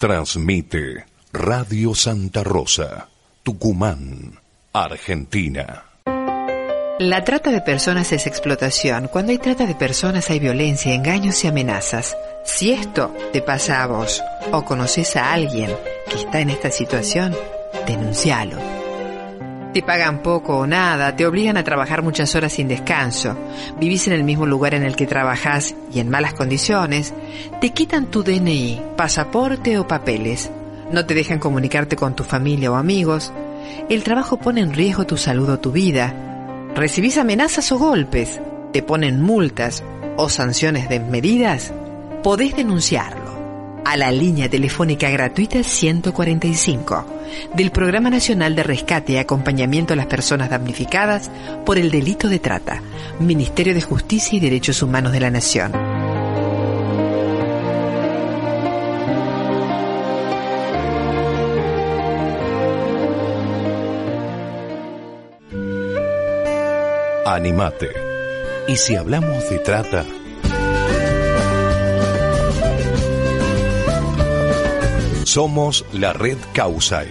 Transmite Radio Santa Rosa, Tucumán, Argentina. La trata de personas es explotación. Cuando hay trata de personas hay violencia, engaños y amenazas. Si esto te pasa a vos o conoces a alguien que está en esta situación, denuncialo. Te pagan poco o nada, te obligan a trabajar muchas horas sin descanso, vivís en el mismo lugar en el que trabajás y en malas condiciones, te quitan tu DNI, pasaporte o papeles, no te dejan comunicarte con tu familia o amigos, el trabajo pone en riesgo tu salud o tu vida, recibís amenazas o golpes, te ponen multas o sanciones desmedidas, podés denunciarlo a la línea telefónica gratuita 145 del Programa Nacional de Rescate y Acompañamiento a las Personas Damnificadas por el Delito de Trata, Ministerio de Justicia y Derechos Humanos de la Nación. Animate. Y si hablamos de trata, Somos la Red Causai,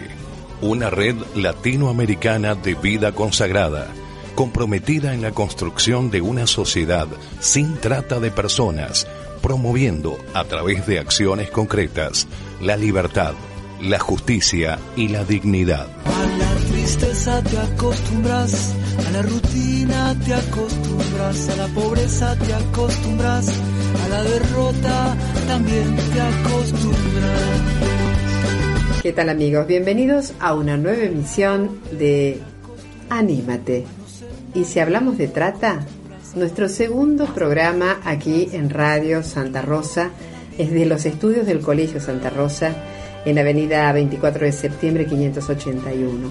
una red latinoamericana de vida consagrada, comprometida en la construcción de una sociedad sin trata de personas, promoviendo a través de acciones concretas la libertad, la justicia y la dignidad. A la tristeza te acostumbras, a la rutina te acostumbras, a la pobreza te acostumbras, a la derrota también te acostumbras. ¿Qué tal amigos? Bienvenidos a una nueva emisión de Anímate. Y si hablamos de trata, nuestro segundo programa aquí en Radio Santa Rosa es de los estudios del Colegio Santa Rosa en Avenida 24 de septiembre 581.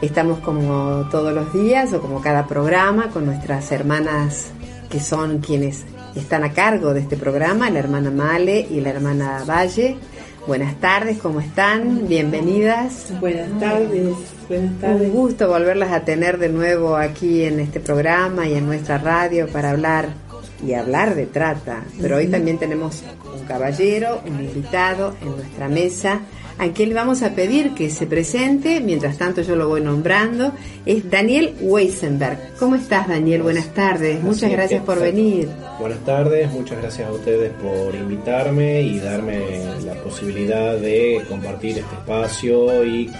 Estamos como todos los días o como cada programa con nuestras hermanas que son quienes están a cargo de este programa, la hermana Male y la hermana Valle Buenas tardes, ¿cómo están? Bienvenidas. Buenas tardes, buenas tardes. Un gusto volverlas a tener de nuevo aquí en este programa y en nuestra radio para hablar y hablar de trata. Pero hoy también tenemos un caballero, un invitado en nuestra mesa a quien le vamos a pedir que se presente, mientras tanto yo lo voy nombrando, es Daniel Weisenberg. ¿Cómo estás Daniel? Buenas tardes, muchas gracias por venir. Buenas tardes, muchas gracias a ustedes por invitarme y darme la posibilidad de compartir este espacio y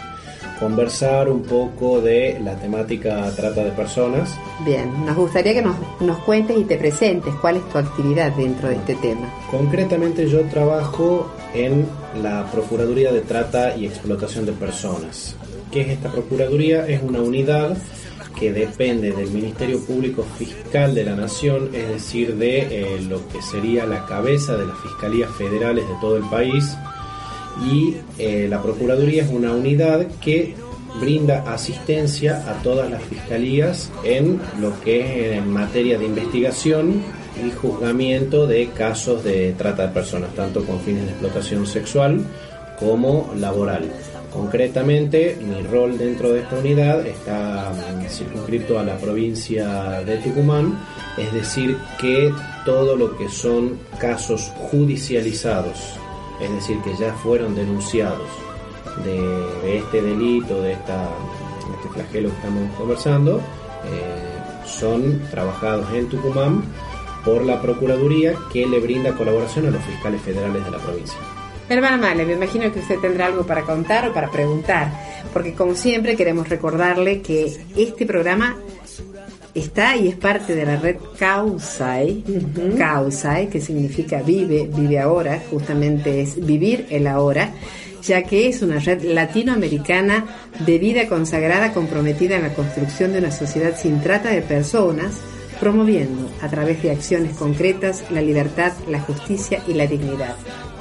conversar un poco de la temática trata de personas. Bien, nos gustaría que nos, nos, cuentes y te presentes cuál es tu actividad dentro de este tema. Concretamente yo trabajo en la Procuraduría de Trata y Explotación de Personas. ¿Qué es esta Procuraduría? Es una unidad que depende del Ministerio Público Fiscal de la Nación, es decir, de eh, lo que sería la cabeza de las fiscalías federales de todo el país. Y eh, la Procuraduría es una unidad que brinda asistencia a todas las fiscalías en lo que es en materia de investigación y juzgamiento de casos de trata de personas, tanto con fines de explotación sexual como laboral. Concretamente, mi rol dentro de esta unidad está mm, circunscrito a la provincia de Tucumán, es decir, que todo lo que son casos judicializados, es decir, que ya fueron denunciados de, este delito, de, este flagelo que estamos conversando, eh, son trabajados en Tucumán por la Procuraduría que le brinda colaboración a los fiscales federales de la provincia. Hermana Male, me imagino que usted tendrá algo para contar o para preguntar, porque como siempre queremos recordarle que este programa está y es parte de la red Causai, Causai, que significa vive, vive ahora, justamente es vivir el ahora, ya que es una red latinoamericana de vida consagrada comprometida en la construcción de una sociedad sin trata de personas, promoviendo a través de acciones concretas la libertad, la justicia y la dignidad.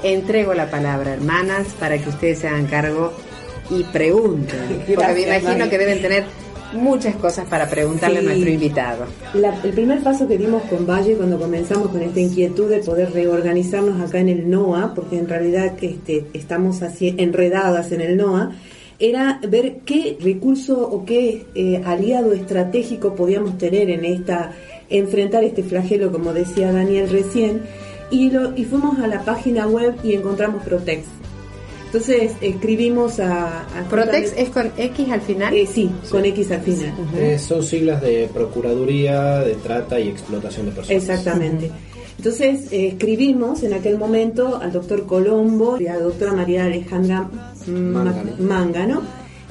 Entrego la palabra, hermanas, para que ustedes se hagan cargo y pregunten, porque me imagino que deben tener muchas cosas para preguntarle a nuestro invitado. el primer paso que dimos con Valle cuando comenzamos con esta inquietud de poder reorganizarnos acá en el NOA, porque en realidad este, estamos así enredadas en el NOA, era ver qué recurso o qué eh, aliado estratégico podíamos tener en esta enfrentar este flagelo, como decía Daniel recién, y, lo, y fuimos a la página web y encontramos Protex. Entonces escribimos a... ¿Protex es con X al final? Eh, sí, con X al final. Eh, son siglas de Procuraduría de Trata y Explotación de Personas. Exactamente. Entonces escribimos en aquel momento al doctor Colombo y a la doctora María Alejandra Mangano,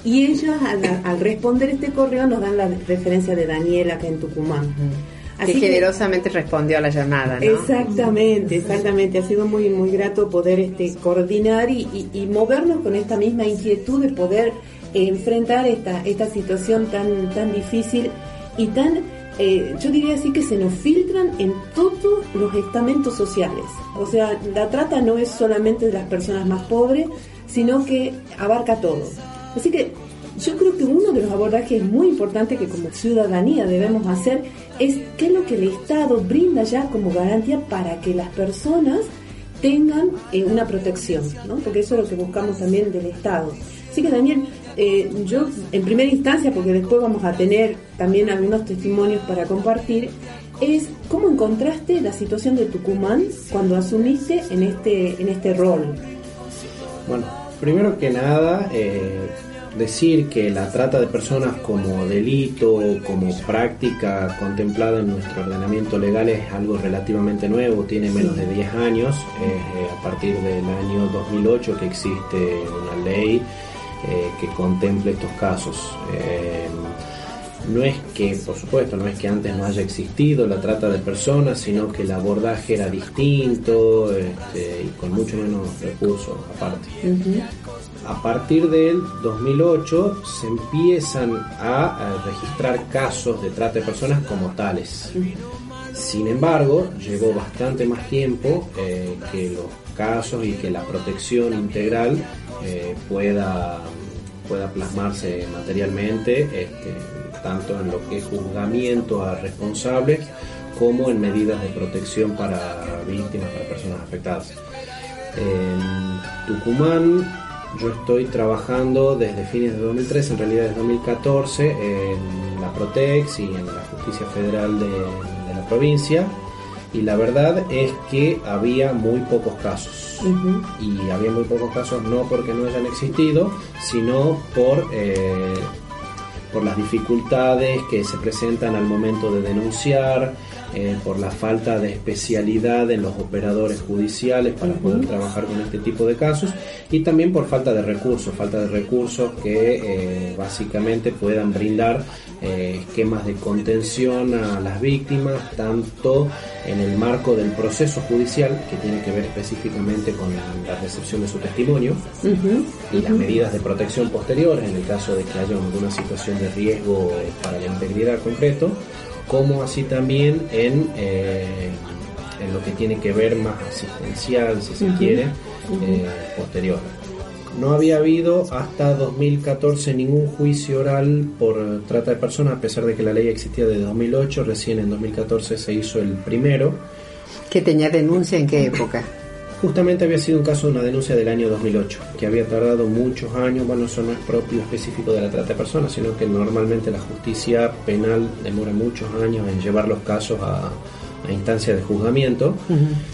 y ellos al, responder este correo nos dan la referencia de Daniela acá en Tucumán. Así que generosamente respondió a la llamada, ¿no? Exactamente, exactamente. Ha sido muy muy grato poder este coordinar y, movernos con esta misma inquietud de poder enfrentar esta esta situación tan tan difícil y tan eh, yo diría así que se nos filtran en todos los estamentos sociales. O sea, la trata no es solamente de las personas más pobres, sino que abarca todo. Así que yo creo que uno de los abordajes muy importantes que como ciudadanía debemos hacer es qué es lo que el Estado brinda ya como garantía para que las personas tengan eh, una protección, ¿no? porque eso es lo que buscamos también del Estado. Así que Daniel, eh, yo en primera instancia, porque después vamos a tener también algunos testimonios para compartir, es cómo encontraste la situación de Tucumán cuando asumiste en este, en este rol. Bueno, primero que nada, eh, decir que la trata de personas como delito, como práctica contemplada en nuestro ordenamiento legal es algo relativamente nuevo, tiene menos de 10 años, eh, a partir del año 2008 que existe una ley eh, que contemple estos casos. Eh, no es que, por supuesto, no es que antes no haya existido la trata de personas, sino que el abordaje era distinto este, y con mucho menos recursos aparte a partir del 2008 se empiezan a, registrar casos de trata de personas como tales. Sin embargo, llevó bastante más tiempo eh, que los casos y que la protección integral eh, pueda, pueda plasmarse materialmente, este, tanto en lo que es juzgamiento a responsables como en medidas de protección para víctimas, para personas afectadas. En Tucumán yo estoy trabajando desde fines de 2013, en realidad desde 2014, en la Protex y en la Justicia Federal de, la provincia. Y la verdad es que había muy pocos casos. Y había muy pocos casos no porque no hayan existido, sino por, eh, por las dificultades que se presentan al momento de denunciar, eh, por la falta de especialidad en los operadores judiciales para poder trabajar con este tipo de casos y también por falta de recursos, falta de recursos que eh, básicamente puedan brindar eh, esquemas de contención a las víctimas, tanto en el marco del proceso judicial, que tiene que ver específicamente con la, recepción de su testimonio, y las medidas de protección posteriores en el caso de que haya alguna situación de riesgo para la integridad concreto, como así también en, eh, en lo que tiene que ver más asistencial, si se quiere, eh, posterior. No había habido hasta 2014 ningún juicio oral por trata de personas, a pesar de que la ley existía desde 2008, recién en 2014 se hizo el primero. ¿Que tenía denuncia en qué época? Justamente había sido un caso de una denuncia del año 2008, que había tardado muchos años, bueno, eso no es propio específico de la trata de personas, sino que normalmente la justicia penal demora muchos años en llevar los casos a, a instancia de juzgamiento.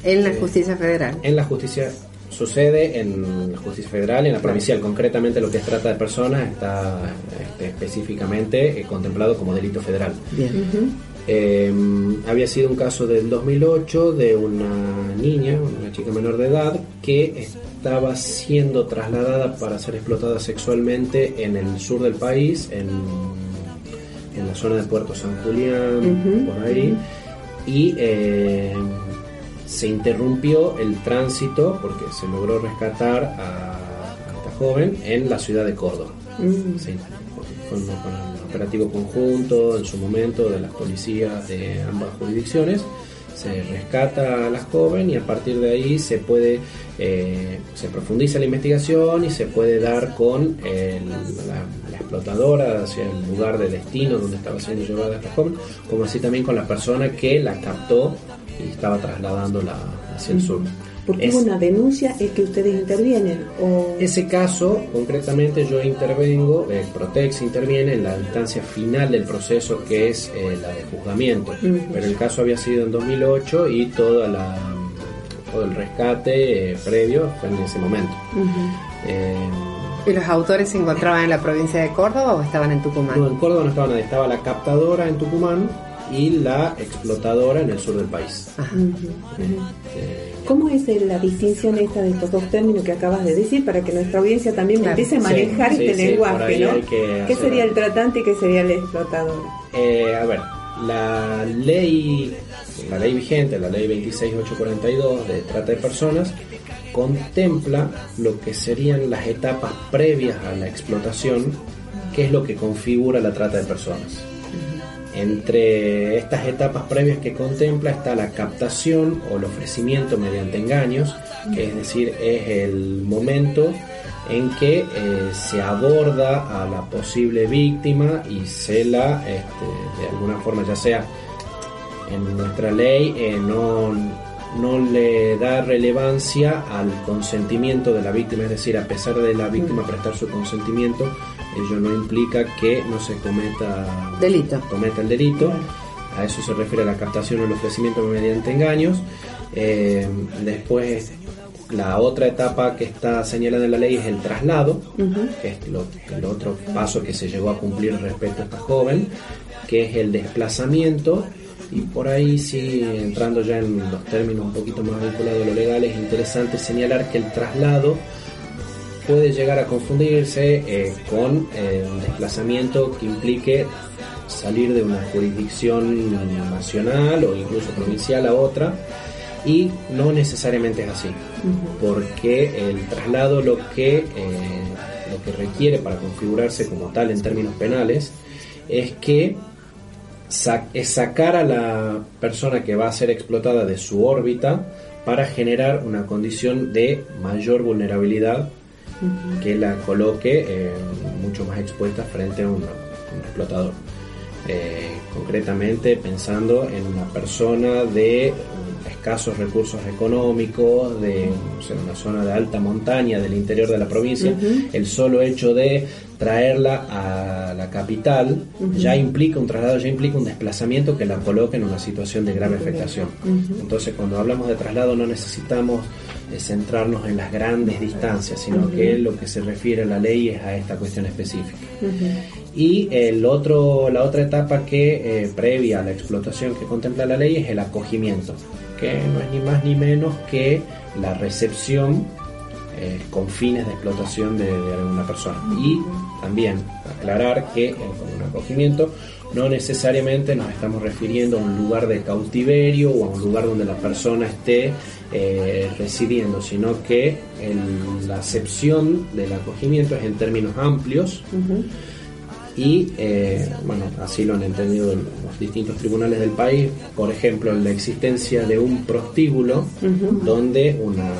En la eh, justicia federal. En la justicia sucede en la justicia federal, en la provincial. Concretamente lo que es trata de personas está este, específicamente eh, contemplado como delito federal. Bien. Em, había sido un caso del 2008 de una niña, una chica menor de edad, que estaba siendo trasladada para ser explotada sexualmente en el sur del país, en, en la zona de Puerto San Julián, por ahí, y em, se interrumpió el tránsito porque se logró rescatar a, esta joven en la ciudad de Córdoba. Mm operativo conjunto en su momento de las policías de ambas jurisdicciones. Se rescata a la joven y a partir de ahí se puede, eh, se profundiza la investigación y se puede dar con la, explotadora hacia el lugar de destino donde estaba siendo llevada esta joven, como así también con la persona que la captó y estaba trasladándola hacia el sur. Porque es, una denuncia es que ustedes intervienen. O... Ese caso, concretamente, yo intervengo, el Protex interviene en la instancia final del proceso que es eh, la de juzgamiento. Pero el caso había sido en 2008 y toda la, todo el rescate eh, previo fue en ese momento. Eh, ¿Y los autores se encontraban en la provincia de Córdoba o estaban en Tucumán? no, en Córdoba no estaba nadie, estaba la captadora en Tucumán y la explotadora en el sur del país. Ajá. Eh, ¿Cómo es la distinción esta de estos dos términos que acabas de decir para que nuestra audiencia también Claro. empiece a manejar Sí, este sí, sí, lenguaje, ahí ¿no? que ¿Qué sería el tratante y qué sería el explotador? Eh, a ver, la ley, la ley vigente, la ley 26842 de trata de personas, contempla lo que serían las etapas previas a la explotación, que es lo que configura la trata de personas. Entre estas etapas previas que contempla está la captación o el ofrecimiento mediante engaños, que es decir, es el momento en que eh, se aborda a la posible víctima y se la, este, de alguna forma, ya sea en nuestra ley, eh, no, no le da relevancia al consentimiento de la víctima, es decir, a pesar de la víctima prestar su consentimiento, ello no implica que no se cometa Delito. cometa el delito. A eso se refiere la captación o el ofrecimiento mediante engaños. Eh, después, la otra etapa que está señalada en la ley es el traslado, que es lo- el otro paso que se llegó a cumplir respecto a esta joven, que es el desplazamiento. Y por ahí sí, entrando ya en los términos un poquito más vinculados a lo legal, es interesante señalar que el traslado puede llegar a confundirse eh, con eh, un desplazamiento que implique salir de una jurisdicción nacional o incluso provincial a otra y no necesariamente es así porque el traslado lo que eh, lo que requiere para configurarse como tal en términos penales es que sa- es sacar a la persona que va a ser explotada de su órbita para generar una condición de mayor vulnerabilidad que la coloque eh, mucho más expuesta frente a un, un explotador. Eh, concretamente pensando en una persona de mm, escasos recursos económicos, de sé, una zona de alta montaña del interior de la provincia, el solo hecho de traerla a la capital ya implica un traslado, ya implica un desplazamiento que la coloque en una situación de grave afectación. Entonces cuando hablamos de traslado no necesitamos eh, centrarnos en las grandes distancias, sino que lo que se refiere a la ley es a esta cuestión específica. Y el otro, la otra etapa que eh, previa a la explotación que contempla la ley es el acogimiento, que no es ni más ni menos que la recepción eh, con fines de explotación de, de alguna persona. Y también aclarar que con un acogimiento no necesariamente nos estamos refiriendo a un lugar de cautiverio o a un lugar donde la persona esté eh, residiendo, sino que el- la acepción del acogimiento es en términos amplios y eh, bueno, así lo han entendido los distintos tribunales del país, por ejemplo, la existencia de un prostíbulo donde una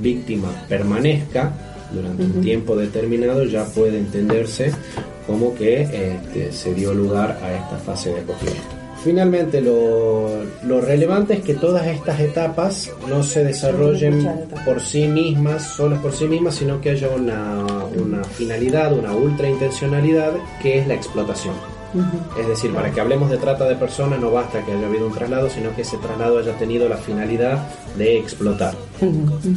víctima permanezca durante un tiempo determinado ya puede entenderse como que este, se dio lugar a esta fase de acogimiento. Finalmente, lo, lo relevante es que todas estas etapas no se desarrollen por sí mismas, solas por sí mismas, sino que haya una, una finalidad, una ultra intencionalidad, que es la explotación. Es decir, para que hablemos de trata de personas no basta que haya habido un traslado, sino que ese traslado haya tenido la finalidad de explotar.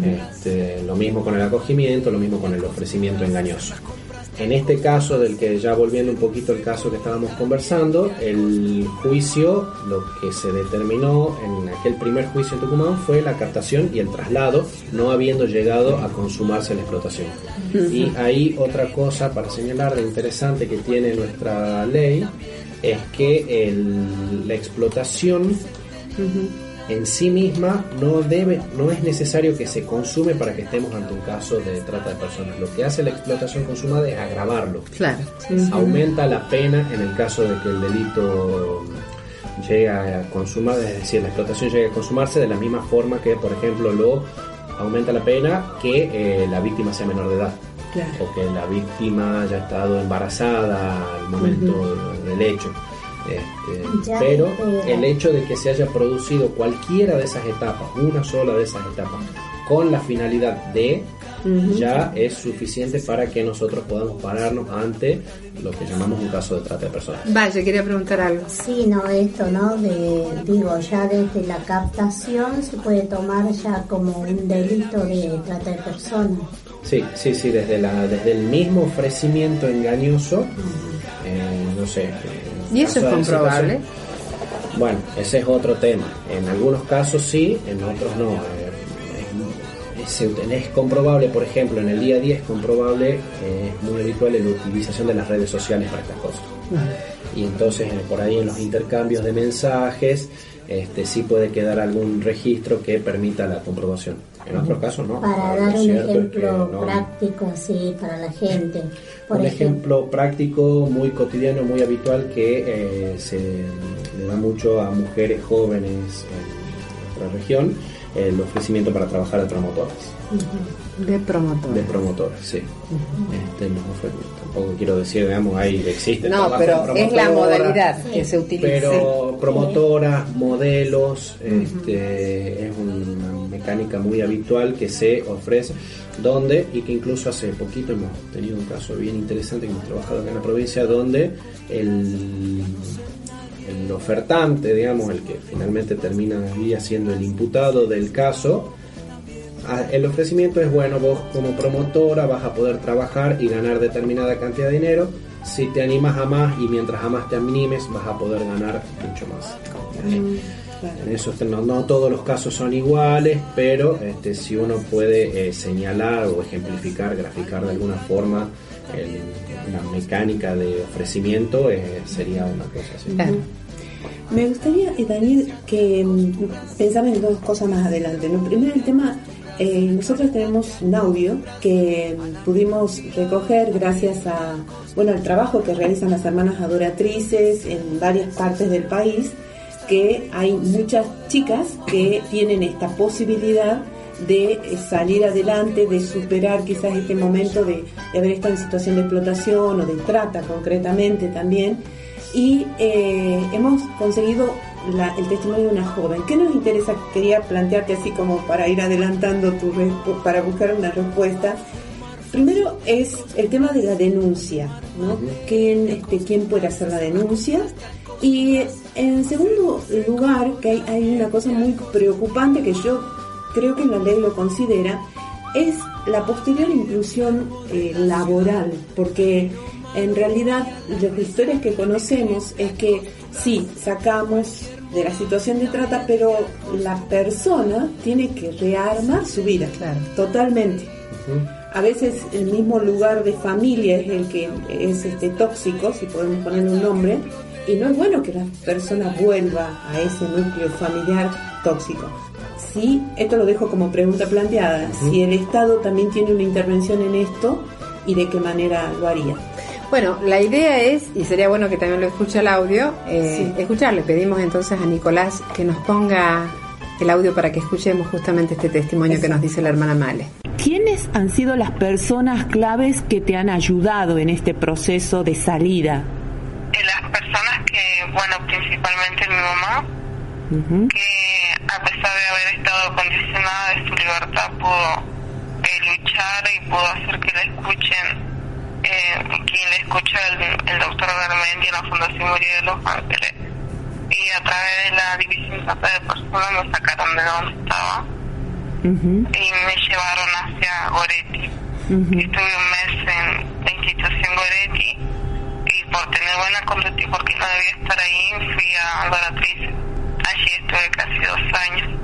Este, lo mismo con el acogimiento, lo mismo con el ofrecimiento engañoso. En este caso, del que ya volviendo un poquito al caso que estábamos conversando, el juicio, lo que se determinó en aquel primer juicio en Tucumán fue la captación y el traslado, no habiendo llegado a consumarse la explotación. Y ahí otra cosa para señalar de interesante que tiene nuestra ley es que el- la explotación en sí misma no debe, no es necesario que se consume para que estemos ante un caso de trata de personas. Lo que hace la explotación consumada es agravarlo. Claro. Aumenta la pena en el caso de que el delito llegue a consumar, es decir, la explotación llegue a consumarse de la misma forma que, por ejemplo, lo aumenta la pena que eh, la víctima sea menor de edad Claro. o que la víctima haya estado embarazada al momento del hecho. Este, pero eh, el hecho de que se haya producido cualquiera de esas etapas, una sola de esas etapas, con la finalidad de ya es suficiente para que nosotros podamos pararnos ante lo que llamamos un caso de trata de personas. Vaya, quería preguntar algo. Sí, no, esto, ¿no? De, digo, ya desde la captación se puede tomar ya como un delito de trata de personas. Sí, sí, sí, desde, la, desde el mismo ofrecimiento engañoso, eh, no sé. ¿Y eso es comprobable? situación- Bueno, ese es otro tema. En algunos casos sí, en otros no. Eh, es, es- es comprobable, por ejemplo, en el día a día es comprobable, eh, es muy habitual la utilización de las redes sociales para estas cosas. Y entonces eh, por ahí en los intercambios de mensajes este, sí puede quedar algún registro que permita la comprobación. En otros casos no. Para dar un cierto es que ejemplo no. práctico así para la gente. Por un ejemplo, ejemplo práctico, muy cotidiano, muy habitual que eh, se le da mucho a mujeres jóvenes en nuestra región, el ofrecimiento para trabajar de promotoras. De promotor. De promotoras, sí. Este, no fue- tampoco quiero decir, digamos, ahí existe. No, pero es la modalidad que se utiliza. Pero promotoras, modelos, este, es una mecánica muy habitual que se ofrece, donde, y que incluso hace poquito hemos tenido un caso bien interesante que hemos trabajado acá en la provincia, donde el, el ofertante, digamos, el que finalmente termina ahí siendo el imputado del caso, el ofrecimiento es bueno, vos como promotora vas a poder trabajar y ganar determinada cantidad de dinero. Si te animas a más y mientras a más te animes vas a poder ganar mucho más. En eso este, no, no todos los casos son iguales, pero este, si uno puede eh, señalar o ejemplificar, graficar de alguna forma el- la mecánica de ofrecimiento, eh, sería una cosa así. Claro. Me gustaría, eh, Daniel, que mm, pensaba en dos cosas más adelante. ¿no? Primero el tema, eh, nosotros tenemos un audio que pudimos recoger gracias a, bueno, al trabajo que realizan las hermanas adoratrices en varias partes del país, que hay muchas chicas que tienen esta posibilidad de eh, salir adelante, de superar quizás este momento de, de haber estado en situación de explotación o de trata concretamente también. Y eh, hemos conseguido la- el testimonio de una joven. ¿Qué nos interesa? Quería plantearte así como para ir adelantando tu para buscar una respuesta. Primero es el tema de la denuncia, ¿no? ¿Quién, este, quién puede hacer la denuncia? Y en segundo lugar, que hay, hay una cosa muy preocupante que yo creo que la ley lo considera, es la posterior inclusión eh, laboral, porque en realidad las historias que conocemos es que sí, sacamos de la situación de trata, pero la persona tiene que rearmar su vida, Claro. totalmente. A veces el mismo lugar de familia es el que es este tóxico, si podemos poner un nombre, y no es bueno que la persona vuelva a ese núcleo familiar tóxico. Sí, esto lo dejo como pregunta planteada, si el Estado también tiene una intervención en esto y de qué manera lo haría. Bueno, la idea es, y sería bueno que también lo escuche el audio, eh, Sí. escuchar. Le pedimos entonces a Nicolás que nos ponga el audio para que escuchemos justamente este testimonio que nos dice la hermana Male. ¿Quiénes han sido las personas claves que te han ayudado en este proceso de salida? de las personas que, bueno, principalmente mi mamá, que a pesar de haber estado condicionada de su libertad, pudo eh, luchar y pudo hacer que la escuchen. Eh, quien la escucha el, el doctor Garmendi en la Fundación María de los Ángeles. Y a través de la división de personas me sacaron de donde estaba y me llevaron hacia Goretti. Ujú. Estuve un mes en la institución Goretti y por tener buena conducta y porque no debía estar ahí, fui a Adoratriz. Allí estuve casi dos años.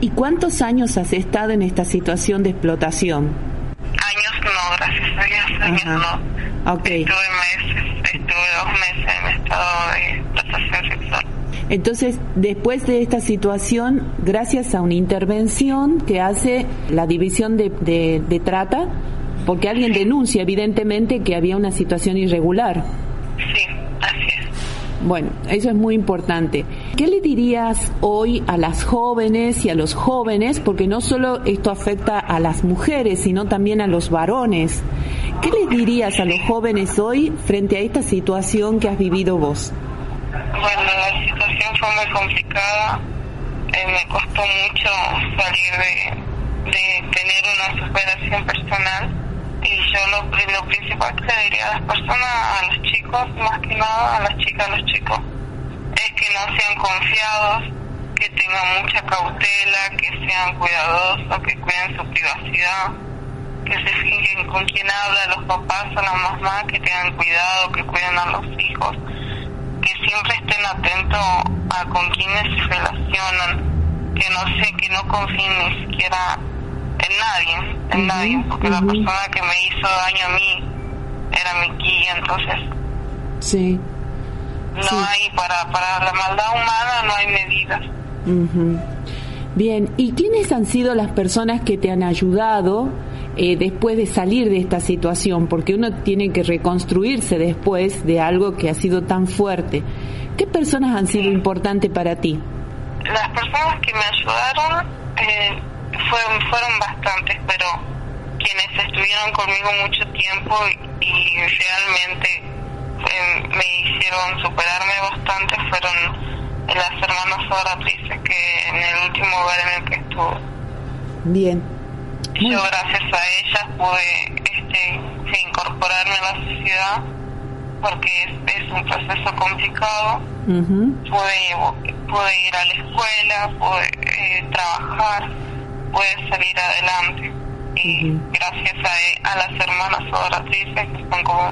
¿Y cuántos años has estado en esta situación de explotación? Años no, gracias a Dios, años Ajá. no. Ok. Estuve meses, estuve dos meses en estado de explotación sexual. Entonces, después de esta situación, gracias a una intervención que hace la división de, de- de trata, porque alguien denuncia evidentemente que había una situación irregular. Sí. Bueno, eso es muy importante. ¿Qué le dirías hoy a las jóvenes y a los jóvenes? Porque no solo esto afecta a las mujeres, sino también a los varones. ¿Qué les dirías a los jóvenes hoy frente a esta situación que has vivido vos? Bueno, la situación fue muy complicada. Eh, me costó mucho salir de, de tener una superación personal yo lo, lo principal que le diría a las personas, a los chicos, más que nada a las chicas, a los chicos, es que no sean confiados, que tengan mucha cautela, que sean cuidadosos, que cuiden su privacidad, que se fijen con quién habla los papás o la mamá, que tengan cuidado, que cuiden a los hijos, que siempre estén atentos a con quiénes se relacionan, que no sé, que no confíen ni siquiera en nadie, en nadie, porque la persona que me hizo daño a mí era mi guía, entonces Sí. no hay para, para la maldad humana no hay medidas. Ujú. Bien, ¿y quiénes han sido las personas que te han ayudado eh, después de salir de esta situación? Porque uno tiene que reconstruirse después de algo que ha sido tan fuerte. ¿Qué personas han sido importantes para ti? Las personas que me ayudaron eh, fueron, fueron bastantes, pero quienes estuvieron conmigo mucho tiempo y, y realmente eh, me hicieron superarme bastante fueron las hermanas oratrices que en el último lugar en el que estuve. Bien. Muy- Yo gracias a ellas pude este, incorporarme a la sociedad porque es, es un proceso complicado. Pude, pude ir a la escuela, pude eh, trabajar, pude salir adelante. Y Ujú. gracias a, a las hermanas oratrices, que son como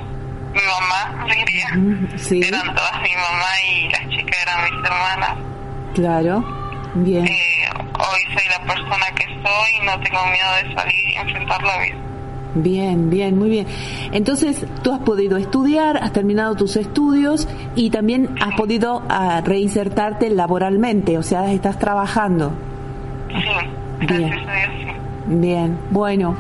mi mamá, diría. Ujú, Sí, Eran todas mi mamá y las chicas eran mis hermanas. claro. Bien. Eh, hoy soy la persona que soy y no tengo miedo de salir y enfrentar la vida. Bien, bien, muy bien. Entonces, tú has podido estudiar, has terminado tus estudios y también has podido ah, reinsertarte laboralmente, o sea, estás trabajando. Sí, Bien. gracias a Dios, sí. Bien, bueno.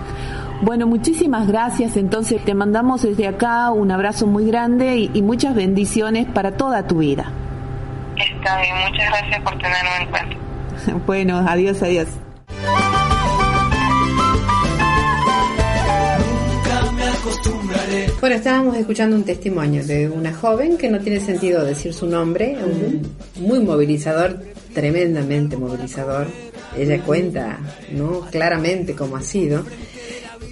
Bueno, muchísimas gracias. Entonces, te mandamos desde acá un abrazo muy grande y, y muchas bendiciones para toda tu vida. Está bien, muchas gracias por tenerme en cuenta. Bueno, adiós, adiós. Bueno, estábamos escuchando un testimonio de una joven que no tiene sentido decir su nombre, un muy movilizador, tremendamente movilizador. Ella cuenta, ¿no? Claramente cómo ha sido.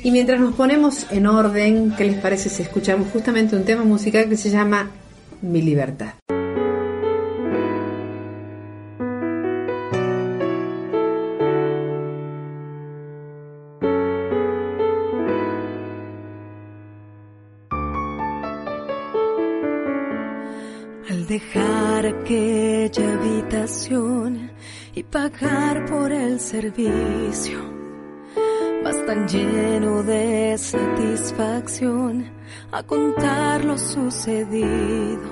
Y mientras nos ponemos en orden, ¿qué les parece si escuchamos justamente un tema musical que se llama Mi libertad? Y pagar por el servicio, vas tan lleno de satisfacción a contar lo sucedido,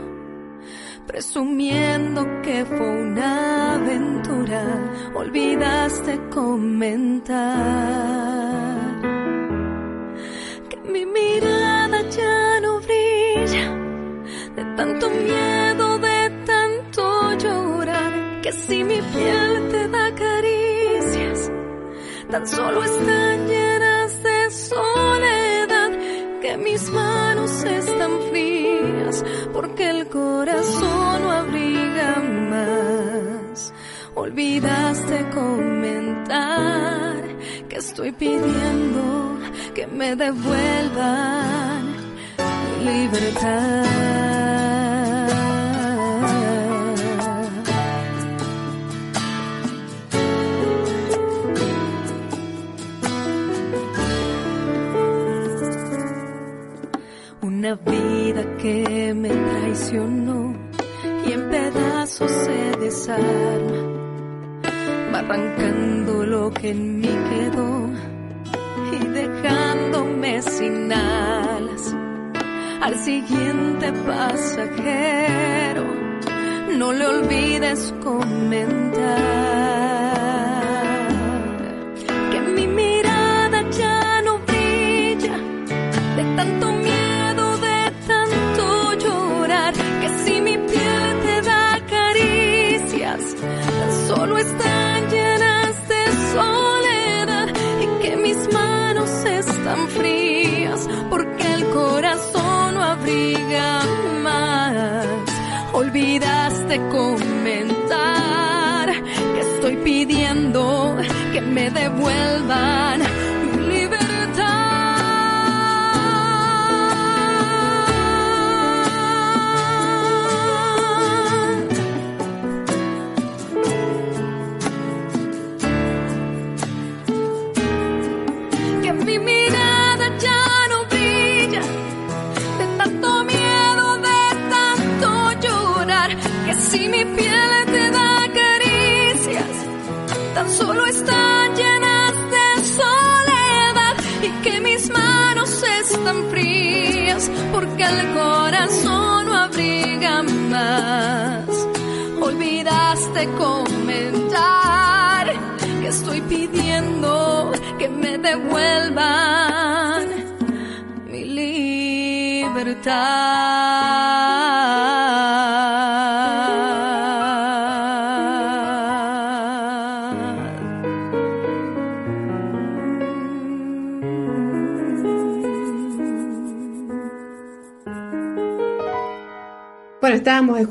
presumiendo que fue una aventura, olvidaste comentar. Que mi mirada ya no brilla de tanto miedo, que si mi piel te da caricias, tan solo están llenas de soledad, que mis manos están frías, porque el corazón no abriga más. Olvidaste comentar que estoy pidiendo que me devuelvan libertad. Una vida que me traicionó y en pedazos se desarma, va arrancando lo que en mí quedó y dejándome sin alas al siguiente pasajero. No le olvides comentar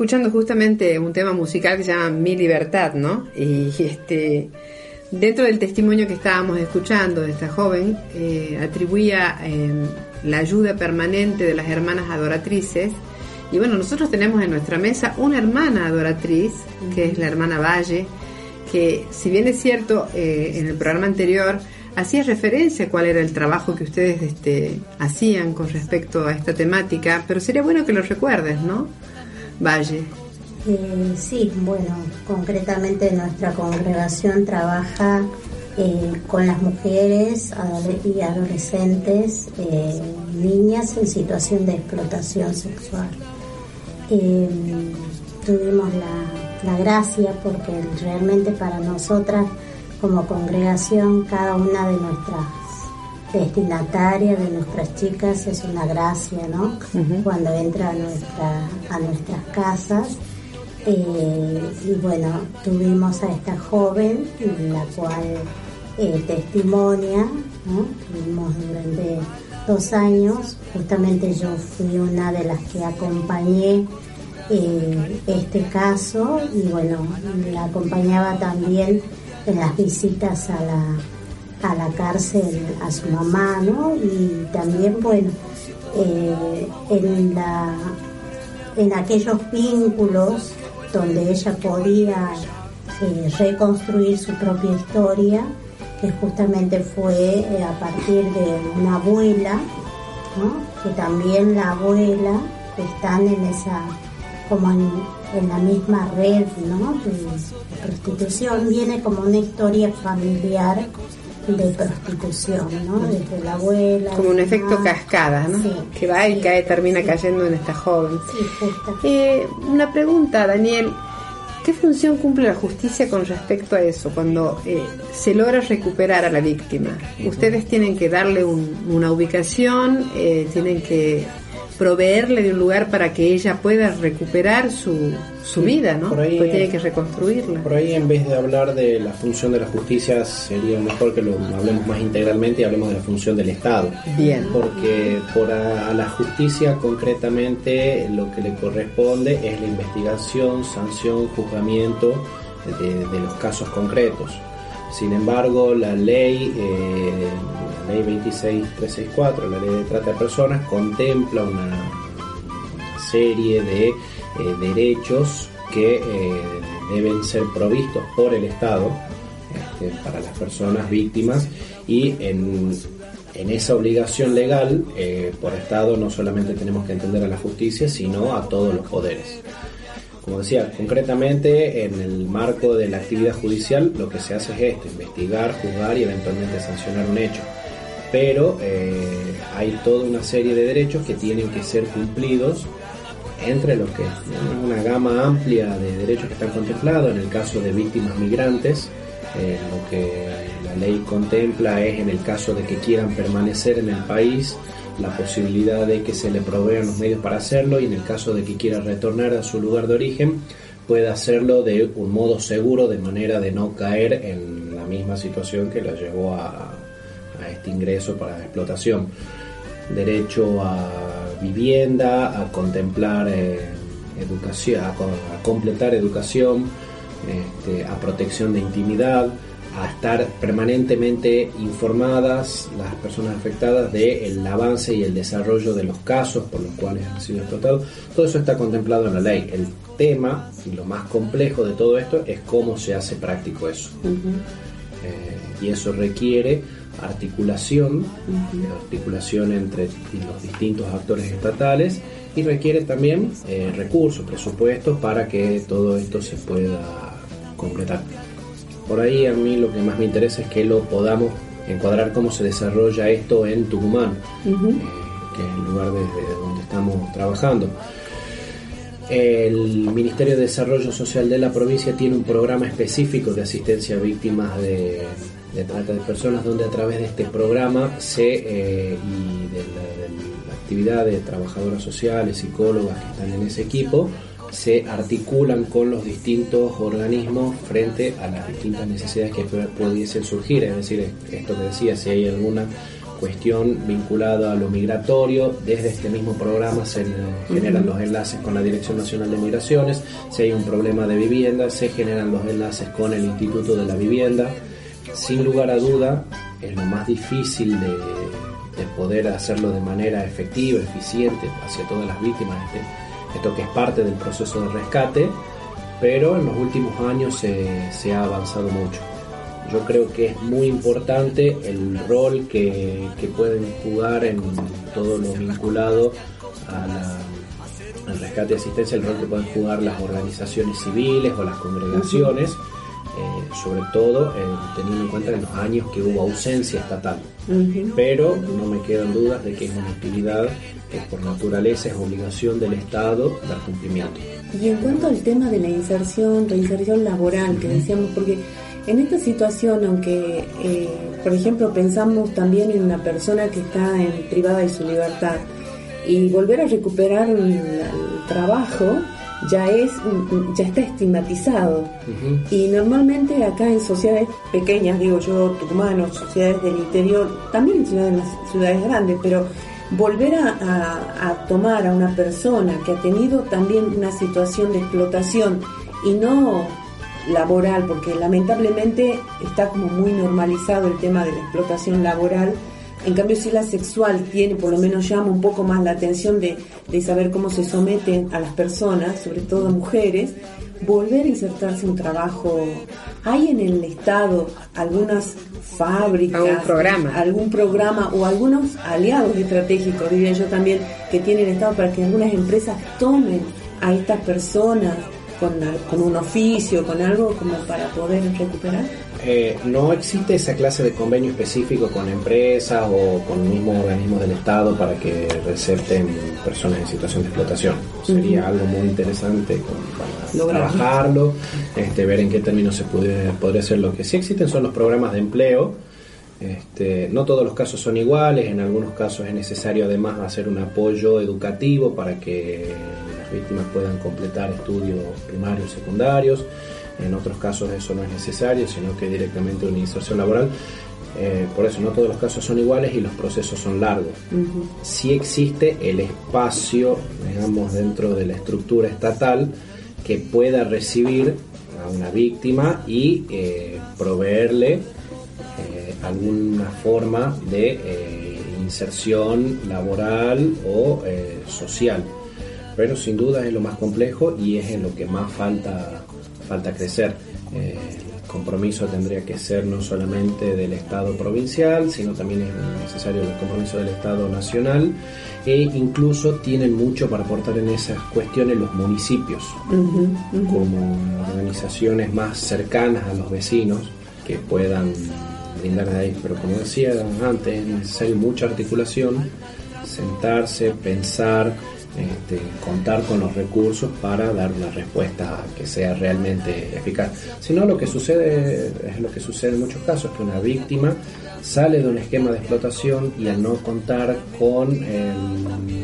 escuchando justamente un tema musical que se llama Mi Libertad, ¿no? Y este, dentro del testimonio que estábamos escuchando de esta joven, eh, atribuía eh, la ayuda permanente de las hermanas adoratrices. Y bueno, nosotros tenemos en nuestra mesa una hermana adoratriz, que es la hermana Valle, que si bien es cierto, eh, en el programa anterior hacía referencia a cuál era el trabajo que ustedes este, hacían con respecto a esta temática, pero sería bueno que lo recuerdes, ¿no? Valle. Eh, sí, bueno, concretamente nuestra congregación trabaja eh, con las mujeres y adolescentes, eh, niñas en situación de explotación sexual. Eh, tuvimos la, la gracia porque realmente para nosotras como congregación cada una de nuestras destinatarias, de nuestras chicas es una gracia, ¿no? Cuando entra a, nuestra, a nuestras casas. Eh, y bueno, tuvimos a esta joven, la cual eh, testimonia, ¿no? Tuvimos durante dos años, justamente yo fui una de las que acompañé eh, este caso y bueno, la acompañaba también en las visitas a la, a la cárcel a su mamá, ¿no? Y también, bueno, eh, en, la, en aquellos vínculos donde ella podía eh, reconstruir su propia historia, que justamente fue eh, a partir de una abuela, ¿no? que también la abuela están en esa, como en, la misma red ¿no? de, de prostitución, viene como una historia familiar de prostitución, ¿no? Desde la abuela. Como un efecto mamá. cascada, ¿no? Sí, que va y sí, cae, termina sí. cayendo en esta joven. Sí, justo. Eh, una pregunta, Daniel. ¿Qué función cumple la justicia con respecto a eso cuando eh, se logra recuperar a la víctima? Ustedes tienen que darle un- una ubicación, eh, tienen que proveerle de un lugar para que ella pueda recuperar su, su Sí, vida, ¿no? por ahí- Porque tiene que reconstruirla. Por ahí en vez de hablar de la función de la justicia sería mejor que lo hablemos más integralmente y hablemos de la función del Estado. Bien. Porque por a, a la justicia concretamente lo que le corresponde es la investigación, sanción, juzgamiento de, de los casos concretos. Sin embargo, la ley, eh, ley 26364, la ley de trata de personas, contempla una serie de eh, derechos que eh, deben ser provistos por el Estado este, para las personas víctimas y en, esa obligación legal eh, por Estado no solamente tenemos que entender a la justicia sino a todos los poderes. Como decía, concretamente en el marco de la actividad judicial lo que se hace es esto, investigar, juzgar y eventualmente sancionar un hecho. Pero eh, hay toda una serie de derechos que tienen que ser cumplidos entre los que una gama amplia de derechos que están contemplados. En el caso de víctimas migrantes eh, lo que la ley contempla es en el caso de que quieran permanecer en el país la posibilidad de que se le provean los medios para hacerlo y en el caso de que quiera retornar a su lugar de origen pueda hacerlo de un modo seguro de manera de no caer en la misma situación que la llevó a, a este ingreso para explotación derecho a vivienda, a contemplar eh, educación, a, co- a completar educación, este, a protección de intimidad, a estar permanentemente informadas las personas afectadas del avance y el desarrollo de los casos por los cuales han sido explotados. Todo eso está contemplado en la ley. El tema y lo más complejo de todo esto es cómo se hace práctico eso. Eh, y eso requiere articulación, eh, articulación entre los distintos actores estatales y requiere también eh, recursos, presupuestos para que todo esto se pueda completar. Por ahí a mí lo que más me interesa es que lo podamos encuadrar cómo se desarrolla esto en Tucumán, eh, que es el lugar desde donde estamos trabajando. El Ministerio de Desarrollo Social de la provincia tiene un programa específico de asistencia a víctimas de, trata de personas, donde a través de este programa se, eh, y de la, actividad de trabajadoras sociales, psicólogas que están en ese equipo, se articulan con los distintos organismos frente a las distintas necesidades que pudiesen surgir. Es decir, esto que decía, si hay alguna cuestión vinculada a lo migratorio, desde este mismo programa se generan los enlaces con la Dirección Nacional de Migraciones, si hay un problema de vivienda, se generan los enlaces con el Instituto de la Vivienda. Sin lugar a duda, es lo más difícil de, poder hacerlo de manera efectiva, eficiente hacia todas las víctimas. Este, esto que es parte del proceso de rescate, pero en los últimos años se, ha avanzado mucho. Yo creo que es muy importante el rol que, pueden jugar en todo lo vinculado al rescate y asistencia, el rol que pueden jugar las organizaciones civiles o las congregaciones. Eh, sobre todo eh, teniendo en cuenta en los años que hubo ausencia estatal. Pero no me quedan dudas de que es una actividad que por naturaleza es obligación del Estado dar cumplimiento. Y en cuanto al tema de la inserción, reinserción laboral, que decíamos, porque en esta situación, aunque, eh, por ejemplo, pensamos también en una persona que está en privada de su libertad y volver a recuperar el trabajo, ya es ya está estigmatizado. Y normalmente acá en sociedades pequeñas digo yo tucumanos sociedades del interior también en ciudades, grandes pero volver a, tomar a una persona que ha tenido también una situación de explotación y no laboral porque lamentablemente está como muy normalizado el tema de la explotación laboral en cambio, si la sexual tiene, por lo menos llama un poco más la atención de, saber cómo se someten a las personas, sobre todo mujeres, volver a insertarse un trabajo. ¿Hay en el Estado algunas fábricas, algún programa, algún programa o algunos aliados estratégicos, diría yo también, que tiene el Estado para que algunas empresas tomen a estas personas con, con un oficio, con algo como para poder recuperar? Eh, no existe esa clase de convenio específico con empresas o con mismos organismos del Estado para que recepten personas en situación de explotación. Sería algo muy interesante para trabajarlo, este, ver en qué términos se puede, podría hacer lo que sí existen son los programas de empleo. Este, no todos los casos son iguales, en algunos casos es necesario además hacer un apoyo educativo para que las víctimas puedan completar estudios primarios y secundarios. En otros casos eso no es necesario, sino que directamente una inserción laboral. Eh, por eso no todos los casos son iguales y los procesos son largos. Si existe el espacio, digamos, dentro de la estructura estatal que pueda recibir a una víctima y eh, proveerle eh, alguna forma de inserción laboral o social. Pero sin duda es lo más complejo y es en lo que más falta falta crecer. Eh, el compromiso tendría que ser no solamente del Estado provincial, sino también es necesario el compromiso del Estado nacional e incluso tienen mucho para aportar en esas cuestiones los municipios, como organizaciones más cercanas a los vecinos que puedan brindar de ahí. Pero como decía antes, es necesario mucha articulación, sentarse, pensar, este, contar con los recursos para dar una respuesta que sea realmente eficaz. Si no, lo que sucede es lo que sucede en muchos casos, que una víctima sale de un esquema de explotación y al no contar con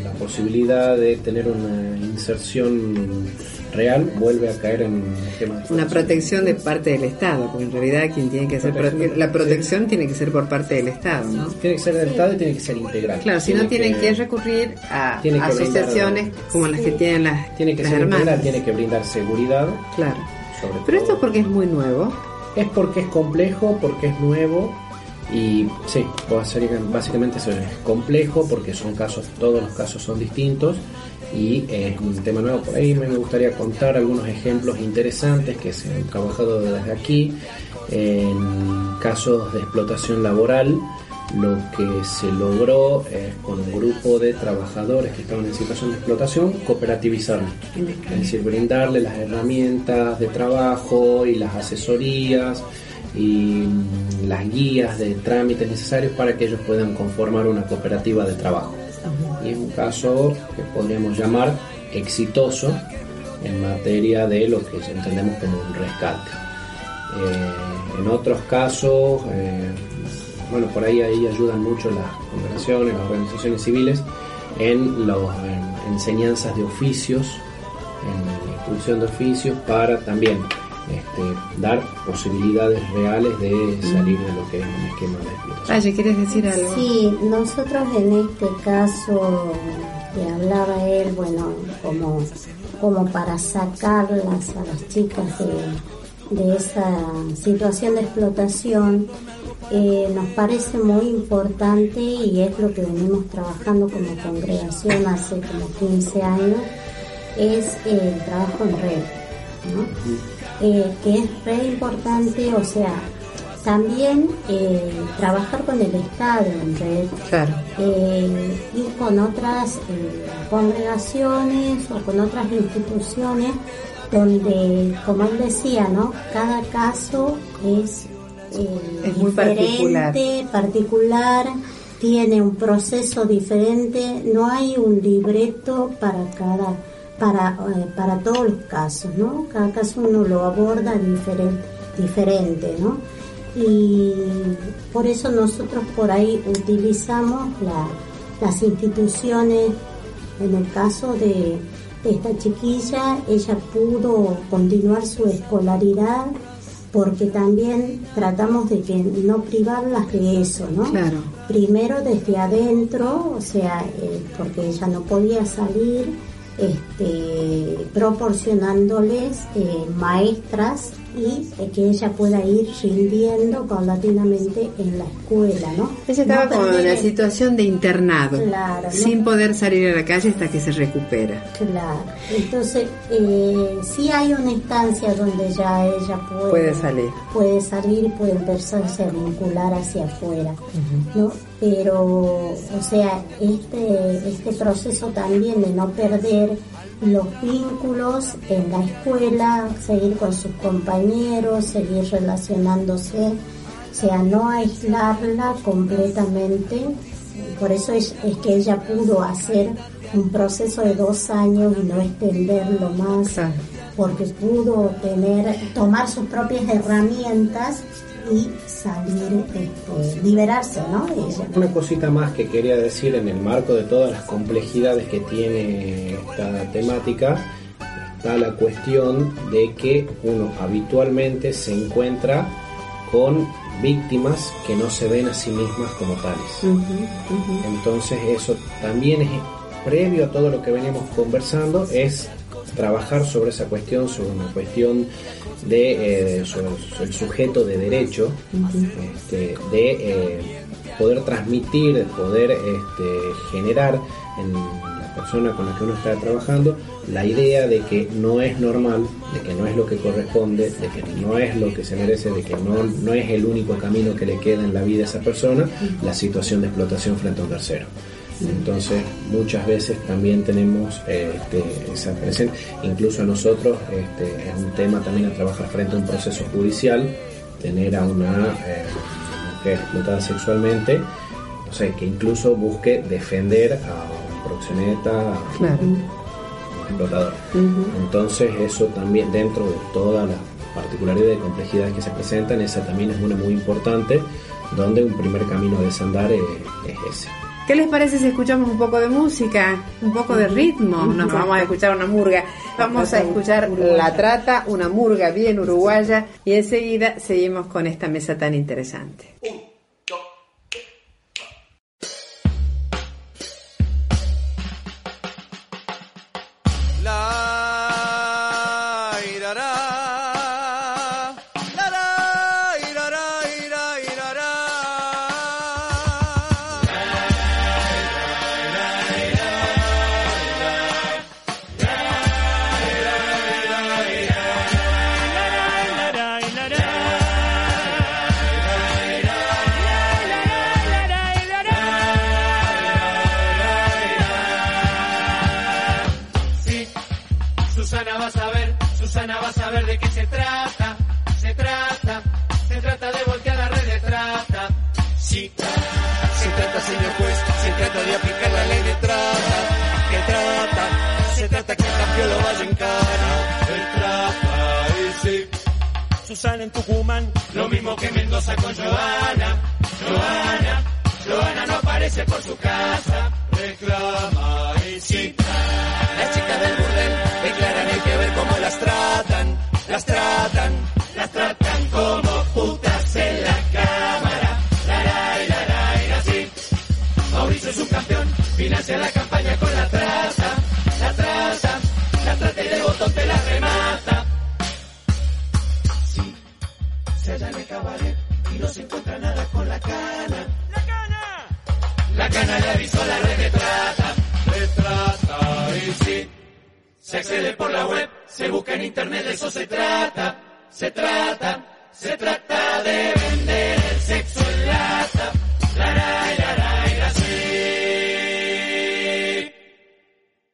la posibilidad de tener una inserción real vuelve a caer en un esquema de Una protección de parte del Estado, porque en realidad quien tiene que hacer la protección tiene que ser por parte del Estado, ¿no? Tiene que ser del Estado y tiene que ser integral. Claro, si no tienen que, recurrir a asociaciones como las que tienen las Tiene que ser hermanas. tiene que brindar seguridad. Claro. Pero esto porque es muy nuevo. Es porque es complejo, porque es nuevo y sí, básicamente es complejo porque son casos, todos los casos son distintos y es un tema nuevo. Por ahí me gustaría contar algunos ejemplos interesantes que se han trabajado desde aquí en casos de explotación laboral. Lo que se logró es con un grupo de trabajadores que estaban en situación de explotación, cooperativizarlos. Es decir, brindarle las herramientas de trabajo y las asesorías y mm, las guías de trámites necesarios para que ellos puedan conformar una cooperativa de trabajo. Y es un caso que podríamos llamar exitoso en materia de lo que entendemos como un rescate. Eh, en otros casos, eh, bueno, por ahí, ahí ayudan mucho las congregaciones, las organizaciones civiles en las enseñanzas de oficios, en la instrucción de oficios para también este, dar posibilidades reales de salir de lo que es un esquema de explotación. ¿quieres decir algo? Sí, nosotros en este caso que hablaba él, bueno, como, como para sacarlas a las chicas de, de esa situación de explotación, eh, nos parece muy importante y es lo que venimos trabajando como congregación hace como 15 años, es el trabajo en red. ¿no? Eh, que es re importante, o sea, también eh, trabajar con el Estado en red, eh, ir con otras congregaciones o con otras instituciones donde, como él decía, ¿no? Cada caso es, es muy particular. particular, tiene un proceso diferente, no hay un libreto para cada para, eh, para todos los casos, ¿no? Cada caso uno lo aborda diferente, diferente, ¿no? Y por eso nosotros por ahí utilizamos las instituciones, en el caso de, esta chiquilla, ella pudo continuar su escolaridad porque también tratamos de que no privarlas de eso, ¿no? Claro. Primero desde adentro, o sea, eh, porque ella no podía salir, este, proporcionándoles eh, maestras y eh, que ella pueda ir rindiendo paulatinamente en la escuela, ¿no? Ella estaba con una situación de internado, sin poder salir a la calle hasta que se recupera. Claro, entonces eh, sí hay una instancia donde ya ella puede, salir, puede salir, puede empezarse a vincular hacia afuera, ¿no? Pero, o sea, este, este proceso también de no perder los vínculos en la escuela, seguir con sus compañeros, seguir relacionándose, o sea, no aislarla completamente. Por eso es, que ella pudo hacer un proceso de dos años y no extenderlo más, porque pudo tener, tomar sus propias herramientas y salir, este, liberarse, ¿no? Una cosita más que quería decir en el marco de todas las complejidades que tiene esta temática, está la cuestión de que uno habitualmente se encuentra con víctimas que no se ven a sí mismas como tales. Entonces eso también es previo a todo lo que veníamos conversando, es trabajar sobre esa cuestión, sobre una cuestión de eh, el sujeto de derecho, este, de eh, poder transmitir, de poder este, generar en la persona con la que uno está trabajando la idea de que no es normal, de que no es lo que corresponde, de que no es lo que se merece, de que no, no es el único camino que le queda en la vida a esa persona, la situación de explotación frente a un tercero. Entonces, muchas veces también tenemos este, esa presencia, incluso nosotros, este, es un tema también a trabajar frente a un proceso judicial, tener a una eh, mujer explotada sexualmente, o sea, que incluso busque defender a un proxeneta, a un explotador. Entonces, eso también, dentro de todas las particularidades y complejidades que se presentan, esa también es una muy importante, donde un primer camino a desandar es ese. ¿Qué les parece si escuchamos un poco de música, un poco de ritmo? Nos vamos a escuchar una murga. Vamos a escuchar La Trata, una murga bien uruguaya y enseguida seguimos con esta mesa tan interesante. De aplicar la ley de trata. Que trata, se trata que el cambio lo vaya en cara. Se trata, y sí. Susana en Tucumán, lo mismo que Mendoza con Joana. Joana, Joana no aparece por su casa. Reclama, y sí. Las chicas del burdel declaran hay que ver cómo las tratan, las tratan, y no se encuentra nada con la cana. ¡La cana! La cana le avisó a la red de trata, de trata y sí. Se accede por la web, se busca en internet, de eso se trata, se trata, se trata de vender el sexo en lata. La la la la y así.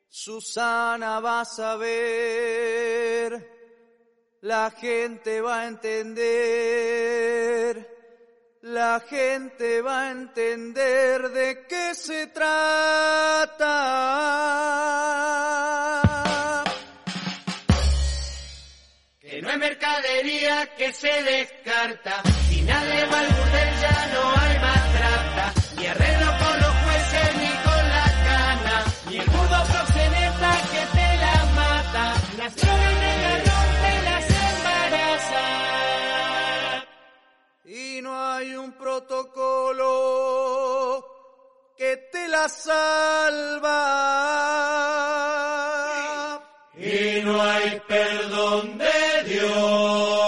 Susana vas a ver, la gente va a entender, la gente va a entender de qué se trata. Que no hay mercadería que se descarta. Si nadie va burdel ya no hay hay un protocolo que te la salva. Y no hay perdón de Dios.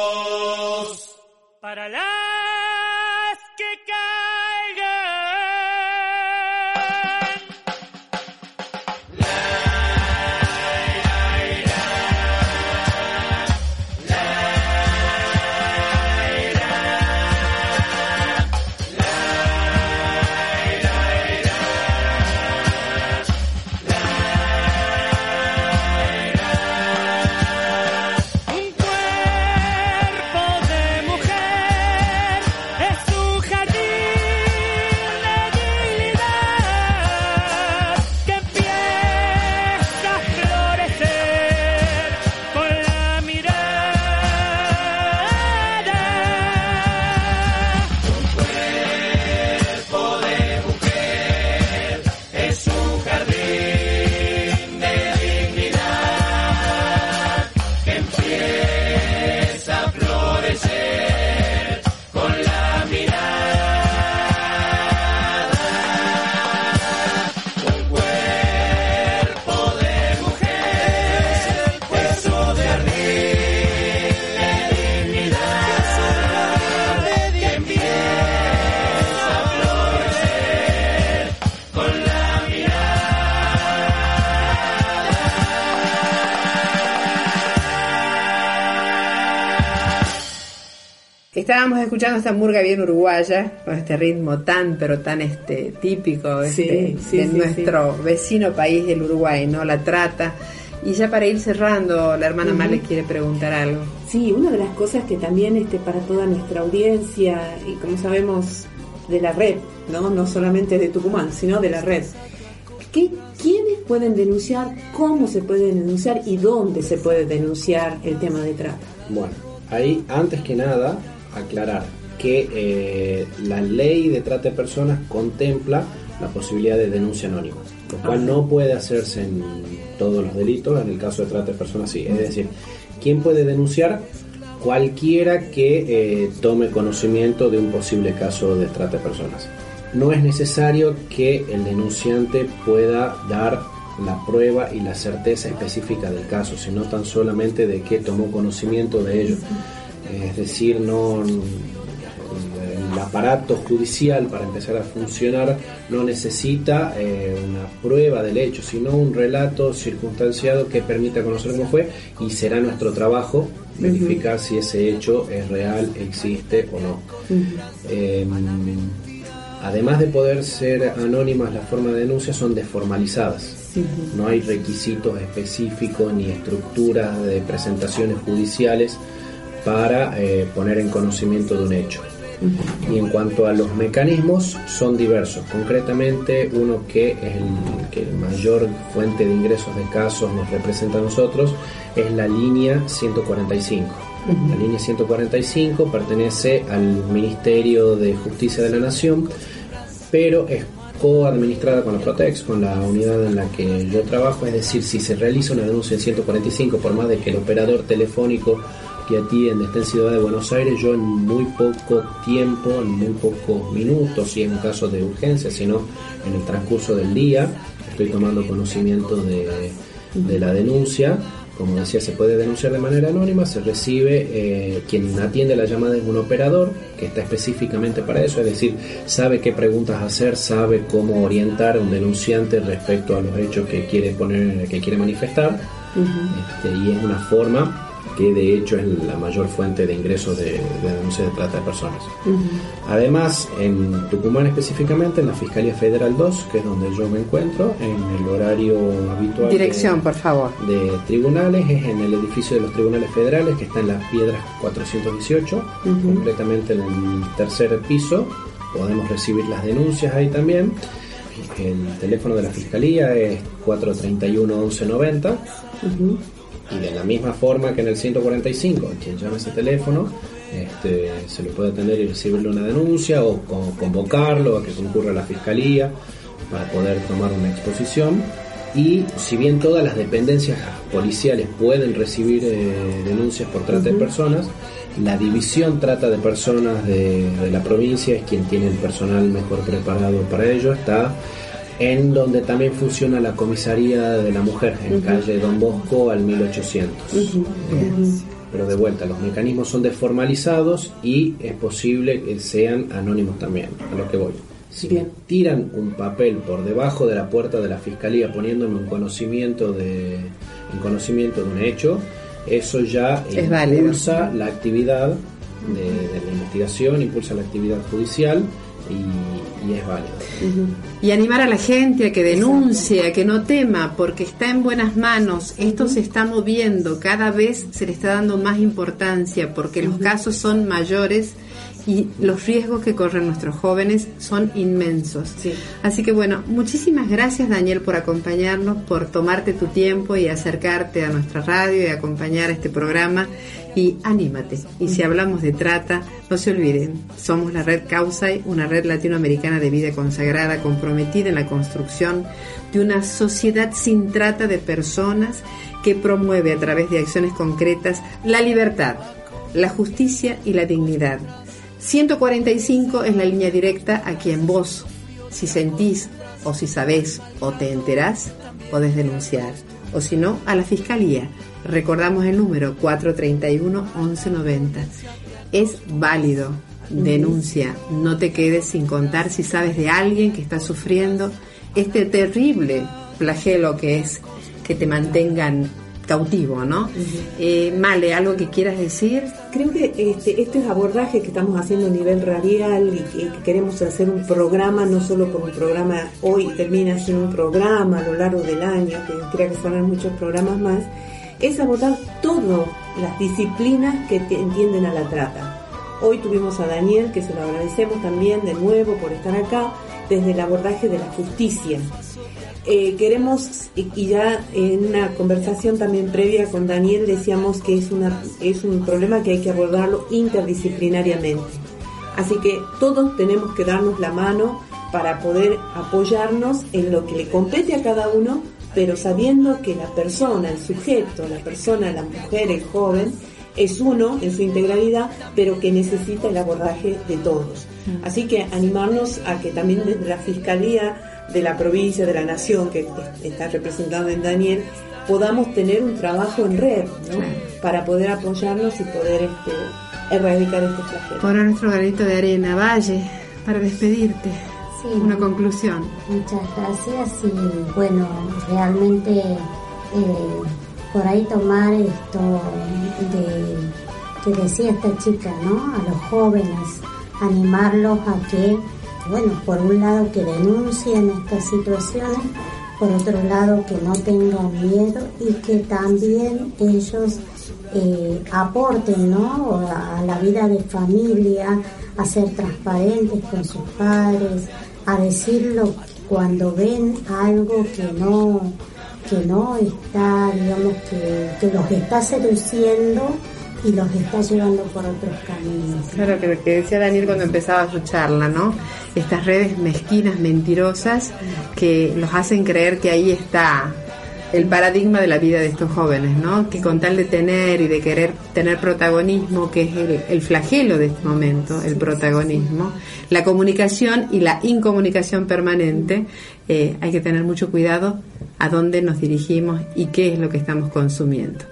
Escuchando esta murga bien uruguaya, con este ritmo tan, pero tan este típico este, sí, de sí, nuestro vecino país, el Uruguay, ¿no? La trata. Y ya para ir cerrando, la hermana Ujú. Mar le quiere preguntar algo. Sí, una de las cosas que también este, para toda nuestra audiencia, y como sabemos de la red, ¿no? no solamente de Tucumán, sino de la red, ¿qué, ¿quiénes pueden denunciar, cómo se puede denunciar y dónde se puede denunciar el tema de trata? Bueno, ahí antes que nada aclarar que eh, la ley de trata de personas contempla la posibilidad de denuncia anónima, lo cual no puede hacerse en todos los delitos, en el caso de trata de personas sí. Es decir, ¿quién puede denunciar? Cualquiera que eh, tome conocimiento de un posible caso de trata de personas. No es necesario que el denunciante pueda dar la prueba y la certeza específica del caso, sino tan solamente de que tomó conocimiento de ello. Es decir, no el aparato judicial para empezar a funcionar no necesita eh, una prueba del hecho, sino un relato circunstanciado que permita conocer cómo fue y será nuestro trabajo verificar si ese hecho es real, existe o no. Eh, además de poder ser anónimas, las formas de denuncia son desformalizadas. No hay requisitos específicos ni estructuras de presentaciones judiciales para eh, poner en conocimiento de un hecho. Y en cuanto a los mecanismos, son diversos. Concretamente, uno que es el que mayor fuente de ingresos de casos nos representa a nosotros es la línea 145. La línea 145 pertenece al Ministerio de Justicia de la Nación, pero es co-administrada con la Protex, con la unidad en la que yo trabajo, es decir, si se realiza una denuncia en 145, por más de que el operador telefónico atiende esté en Ciudad de Buenos Aires, yo en muy poco tiempo, en muy pocos minutos, si es un caso de urgencia, sino en el transcurso del día, estoy tomando conocimiento de, de la denuncia. Como decía, se puede denunciar de manera anónima, se recibe, eh, quien atiende la llamada es un operador que está específicamente para eso, es decir, sabe qué preguntas hacer, sabe cómo orientar a un denunciante respecto a los hechos que quiere poner, que quiere manifestar, este, y es una forma que de hecho es la mayor fuente de ingresos de, de denuncias de trata de personas. Además, en Tucumán específicamente, en la Fiscalía Federal 2, que es donde yo me encuentro, en el horario habitual. Dirección, de, por favor. De tribunales, es en el edificio de los tribunales federales, que está en las Piedras 418, completamente en el tercer piso. Podemos recibir las denuncias ahí también. El teléfono de la Fiscalía es 431-1190. Y de la misma forma que en el 145, quien llama ese teléfono, este, se le puede atender y recibirle una denuncia o, o convocarlo a que concurra a la fiscalía para poder tomar una exposición. Y si bien todas las dependencias policiales pueden recibir eh, denuncias por trata de personas, la división trata de personas de, de la provincia es quien tiene el personal mejor preparado para ello. Está en donde también funciona la comisaría de la mujer, en calle Don Bosco al 1800. Pero de vuelta, los mecanismos son desformalizados y es posible que sean anónimos también, a lo que voy. Si me tiran un papel por debajo de la puerta de la fiscalía poniéndome un conocimiento de, en conocimiento de un hecho, eso ya Es válido. impulsa la actividad de, de la investigación, impulsa la actividad judicial y, y es válido. Y animar a la gente a que denuncie, a que no tema, porque está en buenas manos. Esto se está moviendo, cada vez se le está dando más importancia, porque los casos son mayores y los riesgos que corren nuestros jóvenes son inmensos. Así que bueno, muchísimas gracias Daniel por acompañarnos, por tomarte tu tiempo y acercarte a nuestra radio y acompañar este programa. Y anímate. Y si hablamos de trata, no se olviden, somos la red Causai, una red latinoamericana de vida consagrada comprometida en la construcción de una sociedad sin trata de personas que promueve a través de acciones concretas la libertad, la justicia y la dignidad. 145 es la línea directa a quien vos, si sentís o si sabés o te enterás, podés denunciar. O si no, a la Fiscalía. Recordamos el número 431-1190. Es válido. Denuncia. No te quedes sin contar si sabes de alguien que está sufriendo este terrible flagelo que es que te mantengan cautivo, ¿no? Eh, Male, ¿algo que quieras decir? Creo que este, estos abordajes que estamos haciendo a nivel radial y que, que queremos hacer un programa, no solo como un programa hoy termina siendo un programa a lo largo del año, que creo que serán muchos programas más, es abordar todas las disciplinas que te- entienden a la trata. Hoy tuvimos a Daniel, que se lo agradecemos también de nuevo por estar acá, desde el abordaje de la justicia. Eh, queremos, y ya en una conversación también previa con Daniel decíamos que es, una, es un problema que hay que abordarlo interdisciplinariamente. Así que todos tenemos que darnos la mano para poder apoyarnos en lo que le compete a cada uno, pero sabiendo que la persona, el sujeto, la persona, la mujer, el joven, es uno en su integralidad, pero que necesita el abordaje de todos. Así que animarnos a que también desde la Fiscalía de la provincia, de la nación, que está representado en Daniel, podamos tener un trabajo en red, ¿no? Para poder apoyarnos y poder este, erradicar este flagelo. Ahora nuestro granito de arena, Valle, para despedirte. Sí. Una conclusión. Muchas gracias y bueno, realmente eh, por ahí tomar esto de que decía esta chica, ¿no? A los jóvenes, animarlos a que, bueno, por un lado que denuncien estas situaciones, por otro lado que no tengan miedo y que también ellos eh, aporten ¿no? a la vida de familia, a ser transparentes con sus padres, a decirlo cuando ven algo que no que no está, digamos, que, que los está seduciendo y los está llevando por otros caminos. Claro, que lo que decía Daniel cuando empezaba su charla, ¿no? Estas redes mezquinas, mentirosas, que los hacen creer que ahí está el paradigma de la vida de estos jóvenes, ¿no? Que con tal de tener y de querer tener protagonismo, que es el, el flagelo de este momento, el protagonismo, la comunicación y la incomunicación permanente, eh, hay que tener mucho cuidado a dónde nos dirigimos y qué es lo que estamos consumiendo.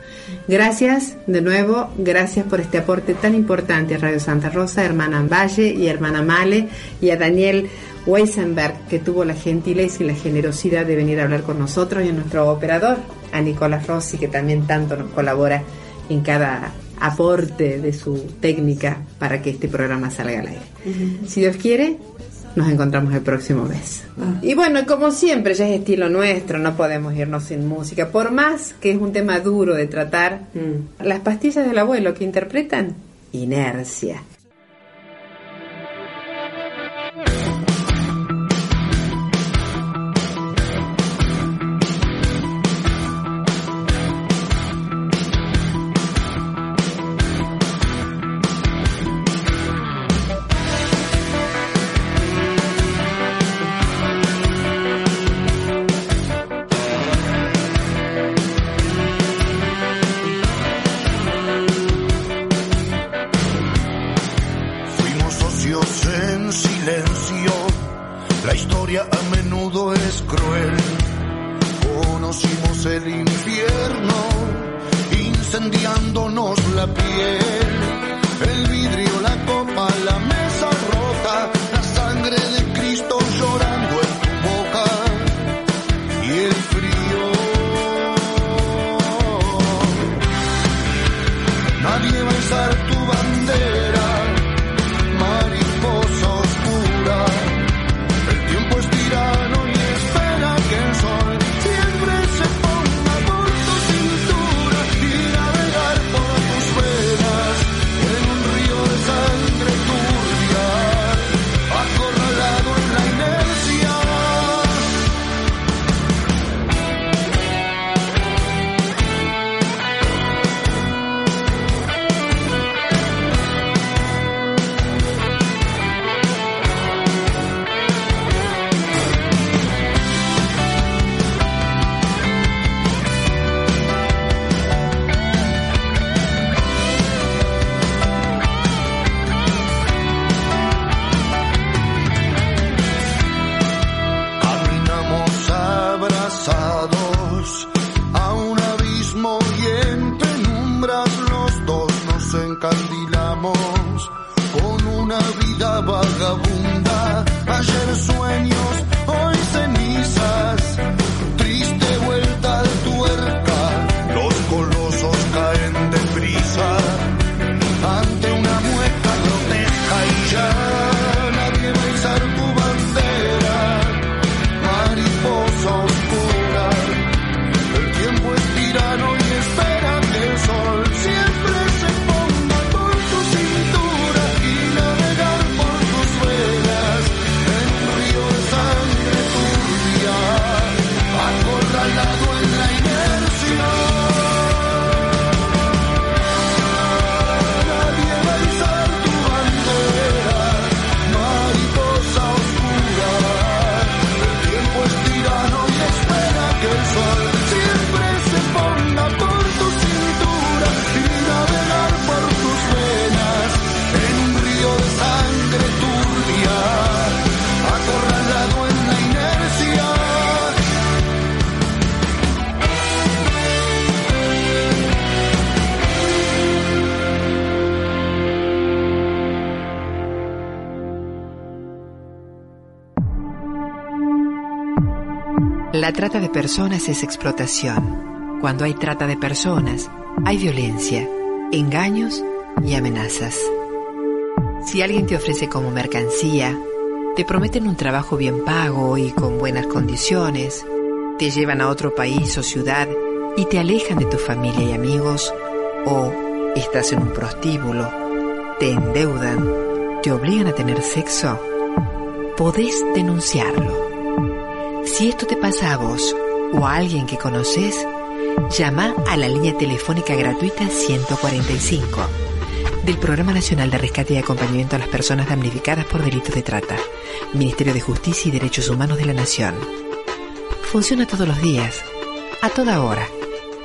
Gracias de nuevo, gracias por este aporte tan importante a Radio Santa Rosa, hermana Valle y hermana Male, y a Daniel Weisenberg, que tuvo la gentileza y la generosidad de venir a hablar con nosotros, y a nuestro operador, a Nicolás Rossi, que también tanto nos colabora en cada aporte de su técnica para que este programa salga al aire. Si Dios quiere, nos encontramos el próximo mes. Y bueno, como siempre, ya es estilo nuestro, no podemos irnos sin música. Por más que es un tema duro de tratar, las pastillas del abuelo que interpretan, inercia. Incendiándonos la piel. El vidrio, la copa, la trata de personas es explotación. Cuando hay trata de personas, hay violencia, engaños y amenazas. Si alguien te ofrece como mercancía, te prometen un trabajo bien pago y con buenas condiciones, te llevan a otro país o ciudad y te alejan de tu familia y amigos, o estás en un prostíbulo, te endeudan, te obligan a tener sexo, podés denunciarlo. Si esto te pasa a vos o a alguien que conoces, llama a la línea telefónica gratuita 145 del Programa Nacional de Rescate y Acompañamiento a las Personas Damnificadas por Delitos de Trata, Ministerio de Justicia y Derechos Humanos de la Nación. Funciona todos los días, a toda hora,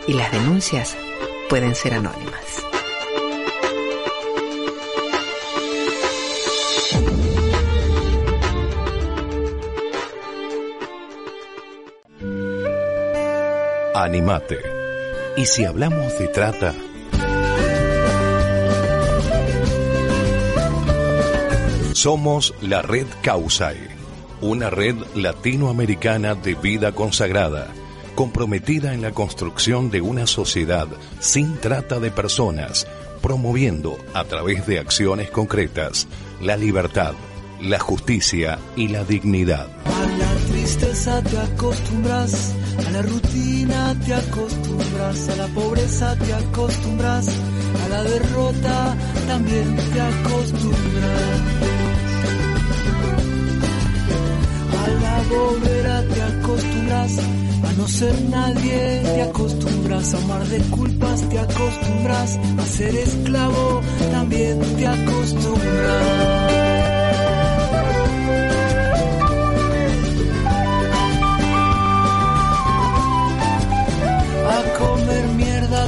y las denuncias pueden ser anónimas. Animate. Y si hablamos de trata, somos la red Causae, una red latinoamericana de vida consagrada, comprometida en la construcción de una sociedad sin trata de personas, promoviendo a través de acciones concretas la libertad, la justicia y la dignidad. A la tristeza te acostumbras, a la rutina te acostumbras, a la pobreza te acostumbras, a la derrota también te acostumbras. A la bobera te acostumbras, a no ser nadie te acostumbras, a amar de culpas te acostumbras, a ser esclavo también te acostumbras.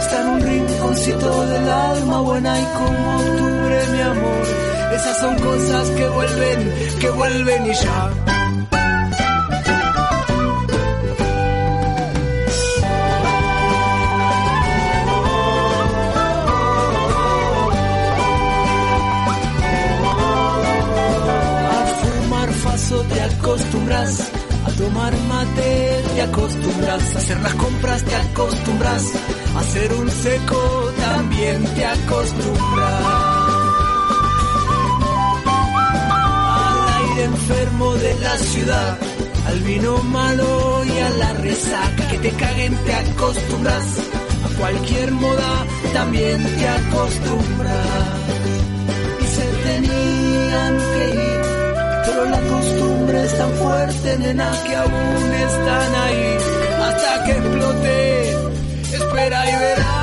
Está en un rinconcito del alma buena y como octubre, mi amor. Esas son cosas que vuelven, que vuelven y ya. Te acostumbras, a tomar mate te acostumbras, a hacer las compras te acostumbras, a hacer un seco también te acostumbras. Al aire enfermo de la ciudad, al vino malo y a la resaca que te caguen te acostumbras, a cualquier moda también te acostumbras. Y se tenían que ir pero la costumbre es tan fuerte, nena, que aún están ahí hasta que explote. Espera y verás.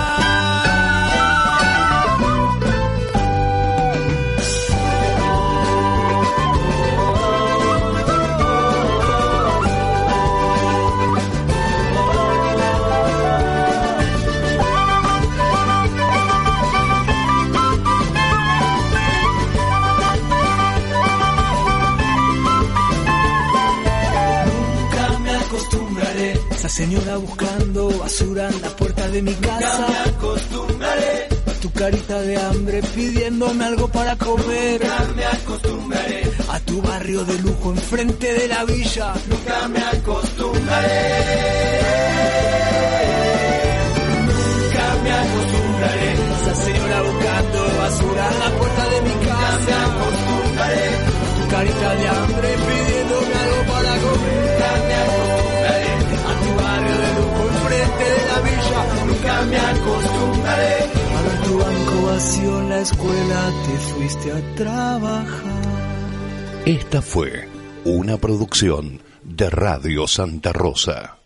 Señora buscando basura en la puerta de mi casa. Nunca me acostumbraré. A tu carita de hambre pidiéndome algo para comer. Nunca me acostumbraré. A tu barrio de lujo enfrente de la villa. Nunca me acostumbraré. Nunca me acostumbraré. Esa señora buscando basura en la puerta de mi casa. Nunca me acostumbraré. A tu carita de hambre pidiéndome algo villa. Nunca me acostumbraré. A tu banco vacío en la escuela te fuiste a trabajar. Esta fue una producción de Radio Santa Rosa.